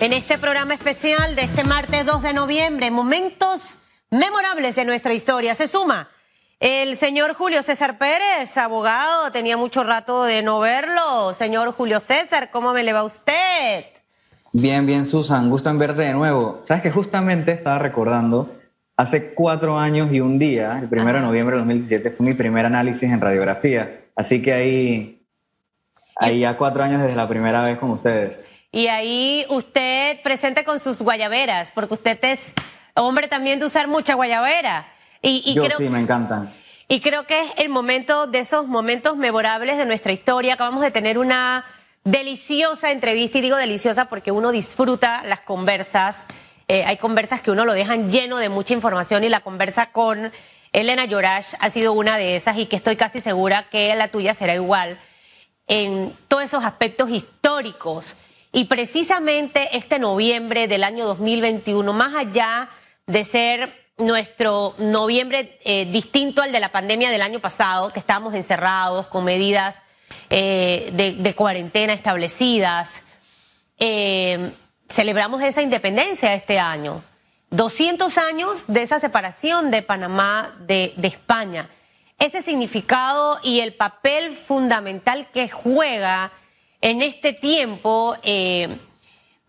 en este programa especial de este martes 2 de noviembre, momentos memorables de nuestra historia. Se suma el señor Julio César Pérez, abogado, tenía mucho rato de no verlo. Señor Julio César, ¿cómo me le va usted? Bien, bien, Susan, gusto en verte de nuevo. Sabes que justamente estaba recordando, hace cuatro años y un día, el primero de noviembre de 2017, fue mi primer análisis en radiografía. Así que ahí, ahí ya cuatro años desde la primera vez con ustedes. Y ahí usted presente con sus guayaberas, porque usted es hombre también de usar mucha guayabera. Y, Yo sí, me encantan. Y creo que es el momento de esos momentos memorables de nuestra historia. Acabamos de tener una deliciosa entrevista, y digo deliciosa porque uno disfruta las conversas. Eh, hay conversas que uno lo dejan lleno de mucha información y la conversa con Elena Yorash ha sido una de esas y que estoy casi segura que la tuya será igual en todos esos aspectos históricos y precisamente este noviembre del año 2021, más allá de ser nuestro noviembre eh, distinto al de la pandemia del año pasado, que estábamos encerrados con medidas eh, de, cuarentena establecidas, eh, celebramos esa independencia este año. 200 años de esa separación de Panamá de, de España. Ese significado y el papel fundamental que juega en este tiempo eh,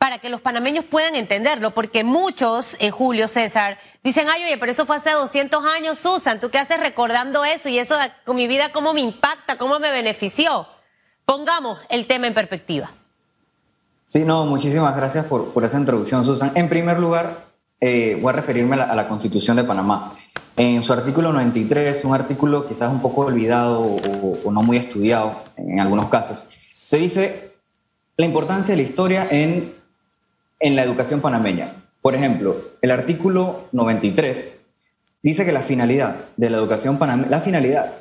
para que los panameños puedan entenderlo, porque muchos, en Julio César, dicen, ay, oye, pero eso fue hace 200 años, Susan, ¿tú qué haces recordando eso? Y eso con mi vida, ¿cómo me impacta? ¿Cómo me benefició? Pongamos el tema en perspectiva. Sí, no, muchísimas gracias por, esa introducción, Susan. En primer lugar, eh, voy a referirme a la, Constitución de Panamá. En su artículo 93, un artículo quizás un poco olvidado o no muy estudiado en algunos casos, se dice la importancia de la historia en, en la educación panameña. Por ejemplo, el artículo 93 dice que la finalidad de la educación panameña, la finalidad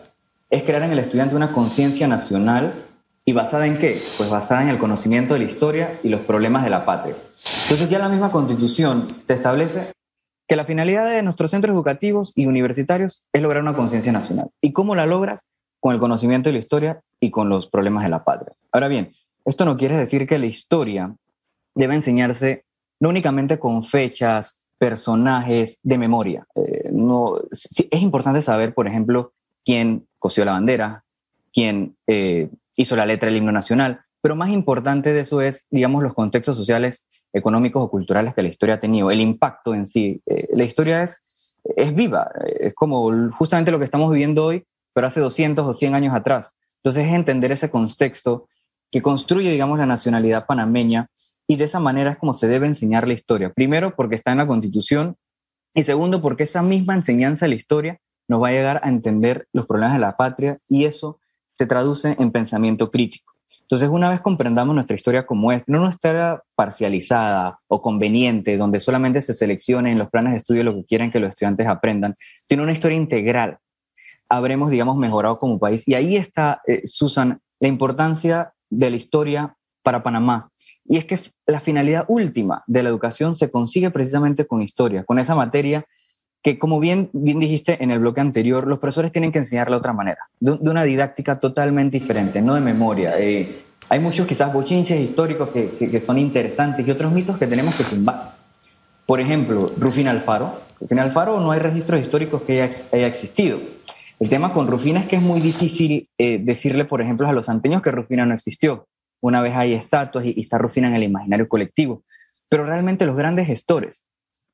es crear en el estudiante una conciencia nacional y basada en qué? Pues basada en el conocimiento de la historia y los problemas de la patria. Entonces ya la misma constitución te establece que la finalidad de nuestros centros educativos y universitarios es lograr una conciencia nacional. ¿Y cómo la logras? Con el conocimiento de la historia y con los problemas de la patria. Ahora bien, esto no quiere decir que la historia debe enseñarse no únicamente con fechas, personajes de memoria. Eh, no, es importante saber, por ejemplo, quién cosió la bandera, quién eh, hizo la letra del himno nacional, pero más importante de eso es, digamos, los contextos sociales, económicos o culturales que la historia ha tenido, el impacto en sí. Eh, la historia es, es viva, es como justamente lo que estamos viviendo hoy, pero hace 200 o 100 años atrás. Entonces es entender ese contexto que construye, digamos, la nacionalidad panameña y de esa manera es como se debe enseñar la historia. Primero, porque está en la Constitución y segundo, porque esa misma enseñanza de la historia nos va a llegar a entender los problemas de la patria y eso se traduce en pensamiento crítico. Entonces, una vez comprendamos nuestra historia como es, no nuestra parcializada o conveniente, donde solamente se seleccione en los planes de estudio lo que quieren que los estudiantes aprendan, sino una historia integral, habremos, digamos, mejorado como país. Y ahí está, eh, Susan, la importancia de la historia para Panamá. Y es que la finalidad última de la educación se consigue precisamente con historia, con esa materia que, como bien, bien dijiste en el bloque anterior, los profesores tienen que enseñarla de otra manera, de, una didáctica totalmente diferente, no de memoria. Eh, hay muchos quizás bochinches históricos que, que, son interesantes y otros mitos que tenemos que tumbar. Por ejemplo, Rufina Alfaro. Rufina Alfaro no hay registros históricos que haya existido el tema con Rufina es que es muy difícil eh, decirle, por ejemplo, a los anteños que Rufina no existió. Una vez hay estatuas y, está Rufina en el imaginario colectivo. Pero realmente los grandes gestores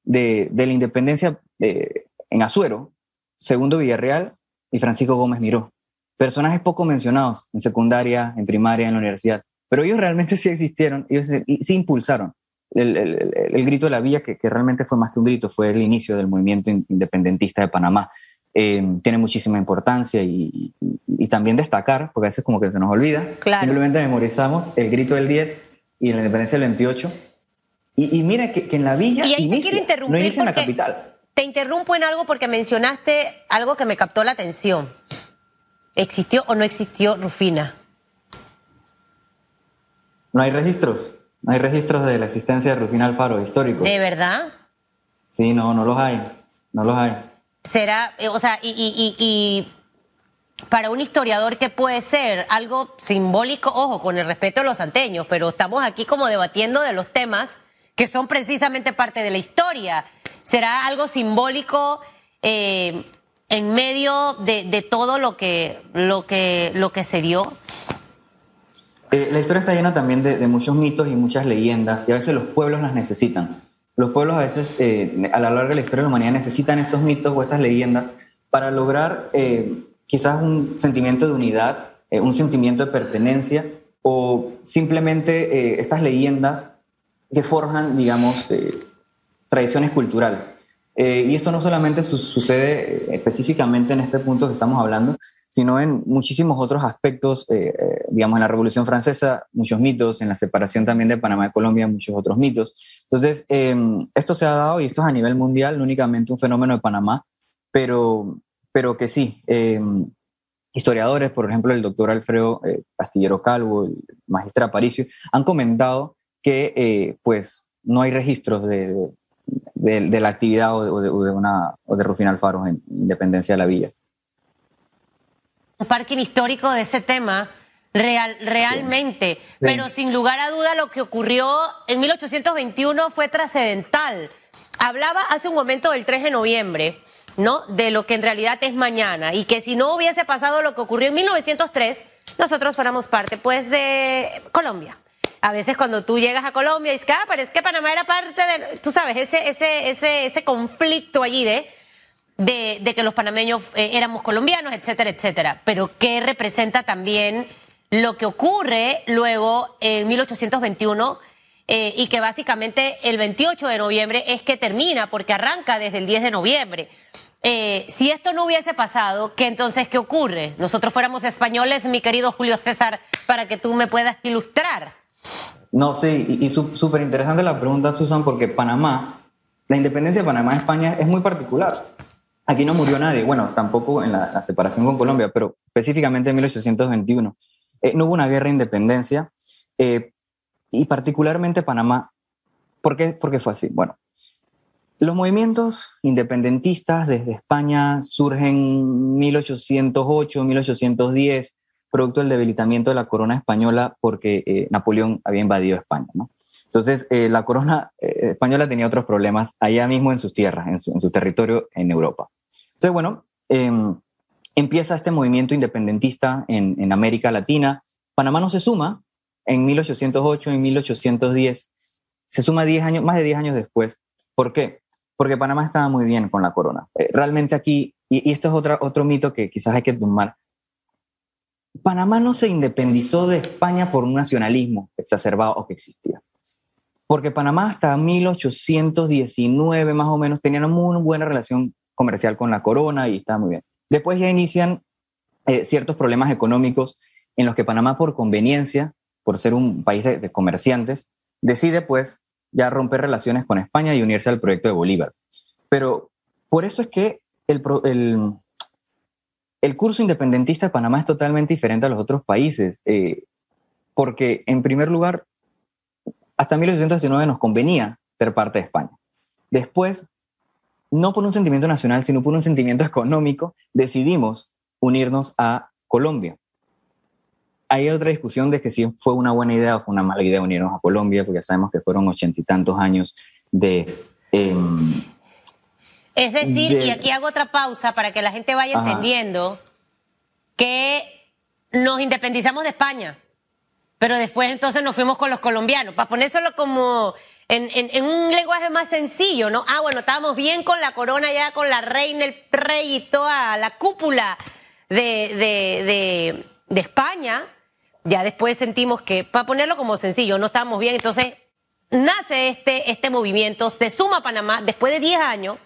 de, la independencia eh, en Azuero, Segundo Villarreal y Francisco Gómez Miró. Personajes poco mencionados en secundaria, en primaria, en la universidad. Pero ellos realmente sí existieron, ellos sí impulsaron el, grito de la villa, que, que, realmente fue más que un grito, fue el inicio del movimiento independentista de Panamá. Eh, tiene muchísima importancia y, también destacar, porque a veces como que se nos olvida, simplemente memorizamos el grito del 10 y la independencia del 28. Y, mira que, en la villa y ahí te quiero interrumpir no inicia en la capital. Te interrumpo en algo porque mencionaste algo que me captó la atención. ¿Existió o no existió Rufina? No hay registros. No hay registros de la existencia de Rufina Alfaro histórico. ¿De verdad? Sí, no, no los hay. No los hay será, eh, o sea, y, para un historiador, ¿qué puede ser? Algo simbólico, ojo, con el respeto de los anteños, pero estamos aquí como debatiendo de los temas que son precisamente parte de la historia. ¿Será algo simbólico eh, en medio de, todo lo que, lo, que, lo que se dio? Eh, la historia está llena también de, muchos mitos y muchas leyendas y a veces los pueblos las necesitan. Los pueblos a veces eh, a lo largo de la historia de la humanidad necesitan esos mitos o esas leyendas para lograr quizás un sentimiento de unidad, un sentimiento de pertenencia o simplemente estas leyendas que forjan, digamos, tradiciones culturales. Eh, y esto no solamente sucede eh, específicamente en este punto que estamos hablando, sino en muchísimos otros aspectos, eh, digamos, en la Revolución Francesa, muchos mitos, en la separación también de Panamá y Colombia, muchos otros mitos. Entonces, em, esto se ha dado y esto es a nivel mundial, no únicamente un fenómeno de Panamá, pero, pero que sí. Em, historiadores, por ejemplo, el doctor Alfredo Castillero Calvo, el magíster Aparicio, han comentado que, pues, no hay registros de de, la actividad o de, una, o de Rufín Alfaro en Independencia de la Villa. Un parking histórico de ese tema, real, realmente, pero sin lugar a duda lo que ocurrió en 1821 fue trascendental. Hablaba hace un momento del 3 de noviembre, ¿no? De lo que en realidad es mañana. Y que si no hubiese pasado lo que ocurrió en 1903, nosotros fuéramos parte, pues, de Colombia. A veces cuando tú llegas a Colombia dices, ah, pero es que Panamá era parte de, tú sabes, ese, ese, ese, ese conflicto allí de, de, que los panameños eh, éramos colombianos, etcétera, etcétera. Pero ¿qué representa también lo que ocurre luego en 1821? Eh, y que básicamente el 28 de noviembre es que termina, porque arranca desde el 10 de noviembre. Eh, si esto no hubiese pasado, ¿qué entonces qué ocurre? Nosotros fuéramos españoles, mi querido Julio César, para que tú me puedas ilustrar. No, sí, y, súper interesante la pregunta, Susan, porque Panamá, la independencia de Panamá España es muy particular. Aquí no murió nadie, bueno, tampoco en la, separación con Colombia, pero específicamente en 1821. Eh, no hubo una guerra de independencia, eh, y particularmente Panamá. ¿Por qué? Porque fue así. Bueno, los movimientos independentistas desde España surgen en 1808, 1810, producto del debilitamiento de la corona española porque eh, Napoleón había invadido España. ¿no? Entonces, eh, la corona eh, española tenía otros problemas allá mismo en sus tierras, en su, territorio en Europa. Entonces, bueno, em, empieza este movimiento independentista en, en, América Latina. Panamá no se suma en 1808, en 1810, se suma 10 años, más de 10 años después. ¿Por qué? Porque Panamá estaba muy bien con la corona. realmente aquí, y, y, esto es otra, otro mito que quizás hay que tomar, Panamá no se independizó de España por un nacionalismo exacerbado o que existía. Porque Panamá hasta 1819 más o menos tenía una muy buena relación comercial con la corona y estaba muy bien. Después ya inician eh, ciertos problemas económicos en los que Panamá por conveniencia, por ser un país de, comerciantes, decide pues ya romper relaciones con España y unirse al proyecto de Bolívar. Pero por eso es que el, el curso independentista de Panamá es totalmente diferente a los otros países, eh, porque en primer lugar, hasta 1819 nos convenía ser parte de España. Después, no por un sentimiento nacional, sino por un sentimiento económico, decidimos unirnos a Colombia. Hay otra discusión de que si fue una buena idea o fue una mala idea unirnos a Colombia, porque ya sabemos que fueron ochenta y tantos años de... Em, es decir, y aquí hago otra pausa para que la gente vaya entendiendo que nos independizamos de España, pero después entonces nos fuimos con los colombianos, para ponérselo como en, un lenguaje más sencillo, ¿no? Ah, bueno, estábamos bien con la corona ya, con la reina, el rey y toda la cúpula de, de España, ya después sentimos que, para ponerlo como sencillo, no estábamos bien, entonces nace este, este movimiento, se suma a Panamá después de 10 años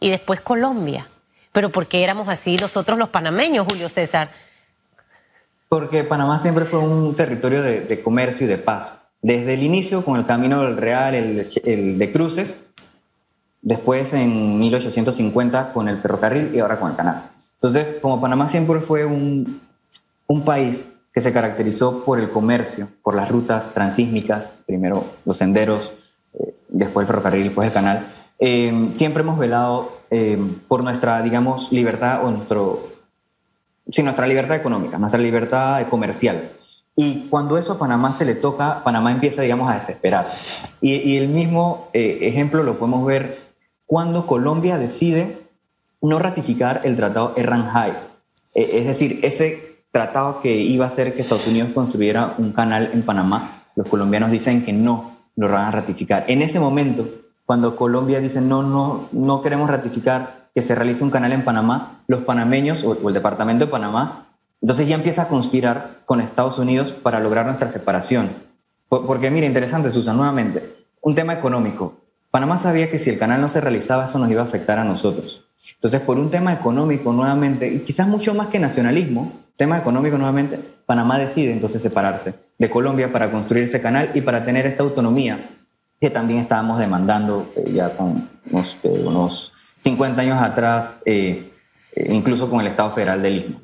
y después Colombia. Pero ¿por qué éramos así nosotros los panameños, Julio César? Porque Panamá siempre fue un territorio de, comercio y de paz. Desde el inicio, con el Camino del Real, el, de cruces, después en 1850 con el ferrocarril y ahora con el canal. Entonces, como Panamá siempre fue un, un país que se caracterizó por el comercio, por las rutas transísmicas, primero los senderos, eh, después el ferrocarril después el canal, eh, siempre hemos velado eh, por nuestra, digamos, libertad o nuestro, sí, nuestra libertad económica, nuestra libertad comercial. Y cuando eso a Panamá se le toca, Panamá empieza, digamos, a desesperarse. Y, el mismo eh, ejemplo lo podemos ver cuando Colombia decide no ratificar el tratado Erranjai. Eh, es decir, ese tratado que iba a hacer que Estados Unidos construyera un canal en Panamá, los colombianos dicen que no lo van a ratificar. En ese momento, cuando Colombia dice no, no, no queremos ratificar que se realice un canal en Panamá, los panameños o, el departamento de Panamá, entonces ya empieza a conspirar con Estados Unidos para lograr nuestra separación. Porque mira, interesante, Susan, nuevamente, un tema económico. Panamá sabía que si el canal no se realizaba, eso nos iba a afectar a nosotros. Entonces, por un tema económico nuevamente, y quizás mucho más que nacionalismo, tema económico nuevamente, Panamá decide entonces separarse de Colombia para construir ese canal y para tener esta autonomía que también estábamos demandando eh, ya con unos, 50 años atrás, eh, eh, incluso con el Estado Federal del Istmo.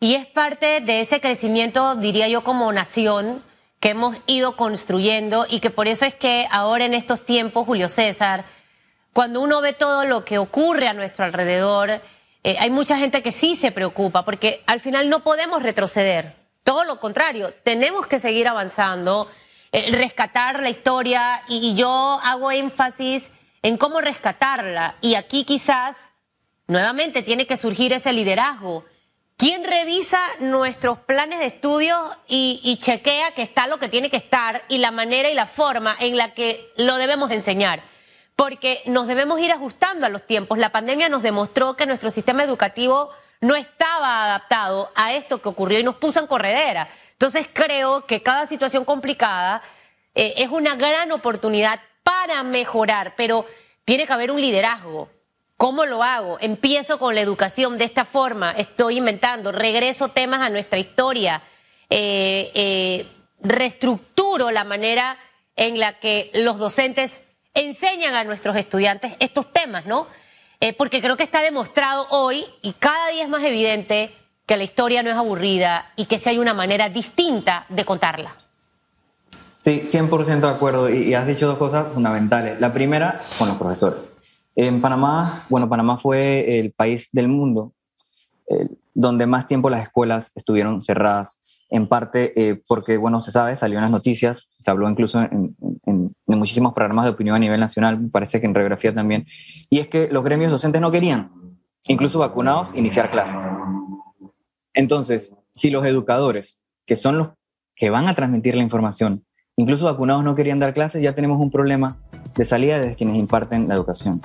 Y es parte de ese crecimiento, diría yo, como nación que hemos ido construyendo y que por eso es que ahora en estos tiempos, Julio César, cuando uno ve todo lo que ocurre a nuestro alrededor, eh, hay mucha gente que sí se preocupa porque al final no podemos retroceder. Todo lo contrario, tenemos que seguir avanzando, eh, rescatar la historia y, yo hago énfasis en cómo rescatarla. Y aquí quizás nuevamente tiene que surgir ese liderazgo. ¿Quién revisa nuestros planes de estudio y, y, chequea que está lo que tiene que estar y la manera y la forma en la que lo debemos enseñar? porque nos debemos ir ajustando a los tiempos. La pandemia nos demostró que nuestro sistema educativo no estaba adaptado a esto que ocurrió y nos puso en corredera. Entonces creo que cada situación complicada eh, es una gran oportunidad para mejorar, pero tiene que haber un liderazgo. ¿Cómo lo hago? Empiezo con la educación de esta forma, estoy inventando, regreso temas a nuestra historia, eh, eh, reestructuro la manera en la que los docentes enseñan a nuestros estudiantes estos temas, ¿no? Eh, porque creo que está demostrado hoy y cada día es más evidente que la historia no es aburrida y que sí hay una manera distinta de contarla. Sí, 100% de acuerdo. Y, has dicho dos cosas fundamentales. La primera, con los profesores. En Panamá, bueno, Panamá fue el país del mundo donde más tiempo las escuelas estuvieron cerradas en parte eh, porque, bueno, se sabe, salió en las noticias, se habló incluso en, muchísimos programas de opinión a nivel nacional, parece que en radiografía también, y es que los gremios docentes no querían, incluso vacunados, iniciar clases. Entonces, si los educadores, que son los que van a transmitir la información, incluso vacunados no querían dar clases, ya tenemos un problema de salida de quienes imparten la educación.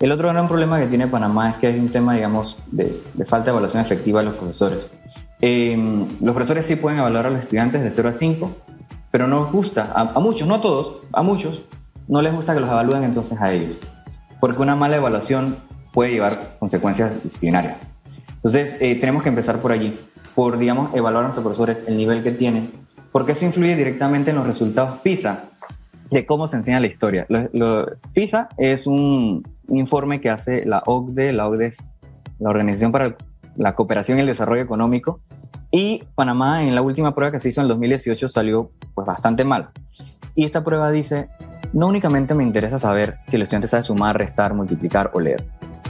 El otro gran problema que tiene Panamá es que hay un tema, digamos, de, falta de evaluación efectiva de los profesores. Eh, los profesores sí pueden evaluar a los estudiantes de 0 a 5, pero no gusta, a, muchos, no a todos, a muchos, no les gusta que los evalúen entonces a ellos, porque una mala evaluación puede llevar consecuencias disciplinarias. Entonces, eh, tenemos que empezar por allí, por, digamos, evaluar a nuestros profesores el nivel que tienen, porque eso influye directamente en los resultados PISA, de cómo se enseña la historia. PISA es un informe que hace la OCDE, la OCDE es la Organización para la Cooperación y el Desarrollo Económico, y Panamá en la última prueba que se hizo en el 2018 salió pues bastante mal. Y esta prueba dice, no únicamente me interesa saber si el estudiante sabe sumar, restar, multiplicar o leer.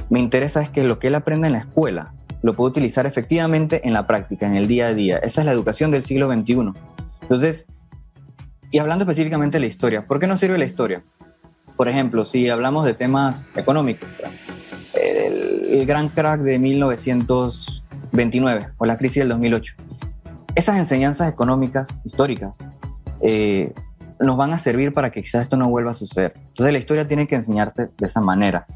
Me interesa es que lo que él aprende en la escuela lo puede utilizar efectivamente en la práctica, en el día a día. Esa es la educación del siglo XXI. Entonces, y hablando específicamente de la historia, ¿por qué no sirve la historia? Por ejemplo, si hablamos de temas económicos, el, el gran crack de 1900 29 o la crisis del 2008. Esas enseñanzas económicas históricas eh, nos van a servir para que quizás esto no vuelva a suceder. Entonces la historia tiene que enseñarte de esa manera.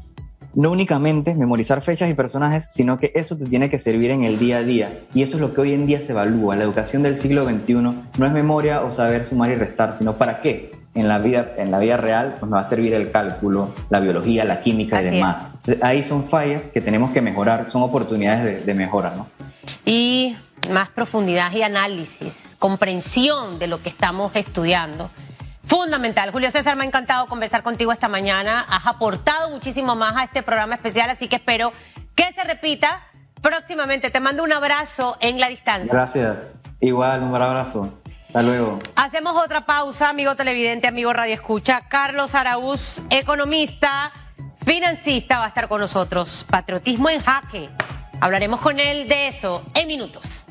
No únicamente memorizar fechas y personajes, sino que eso te tiene que servir en el día a día. Y eso es lo que hoy en día se evalúa. La educación del siglo XXI no es memoria o saber sumar y restar, sino para qué en la vida, en la vida real pues nos va a servir el cálculo, la biología, la química y demás. ahí son fallas que tenemos que mejorar, son oportunidades de, mejora, ¿no? Y más profundidad y análisis, comprensión de lo que estamos estudiando. Fundamental. Julio César, me ha encantado conversar contigo esta mañana. Has aportado muchísimo más a este programa especial, así que espero que se repita próximamente. Te mando un abrazo en la distancia. Gracias. Igual, un abrazo. Hasta luego. Hacemos otra pausa, amigo televidente, amigo Radio Escucha. Carlos Araúz, economista, financista, va a estar con nosotros. Patriotismo en jaque. Hablaremos con él de eso en minutos.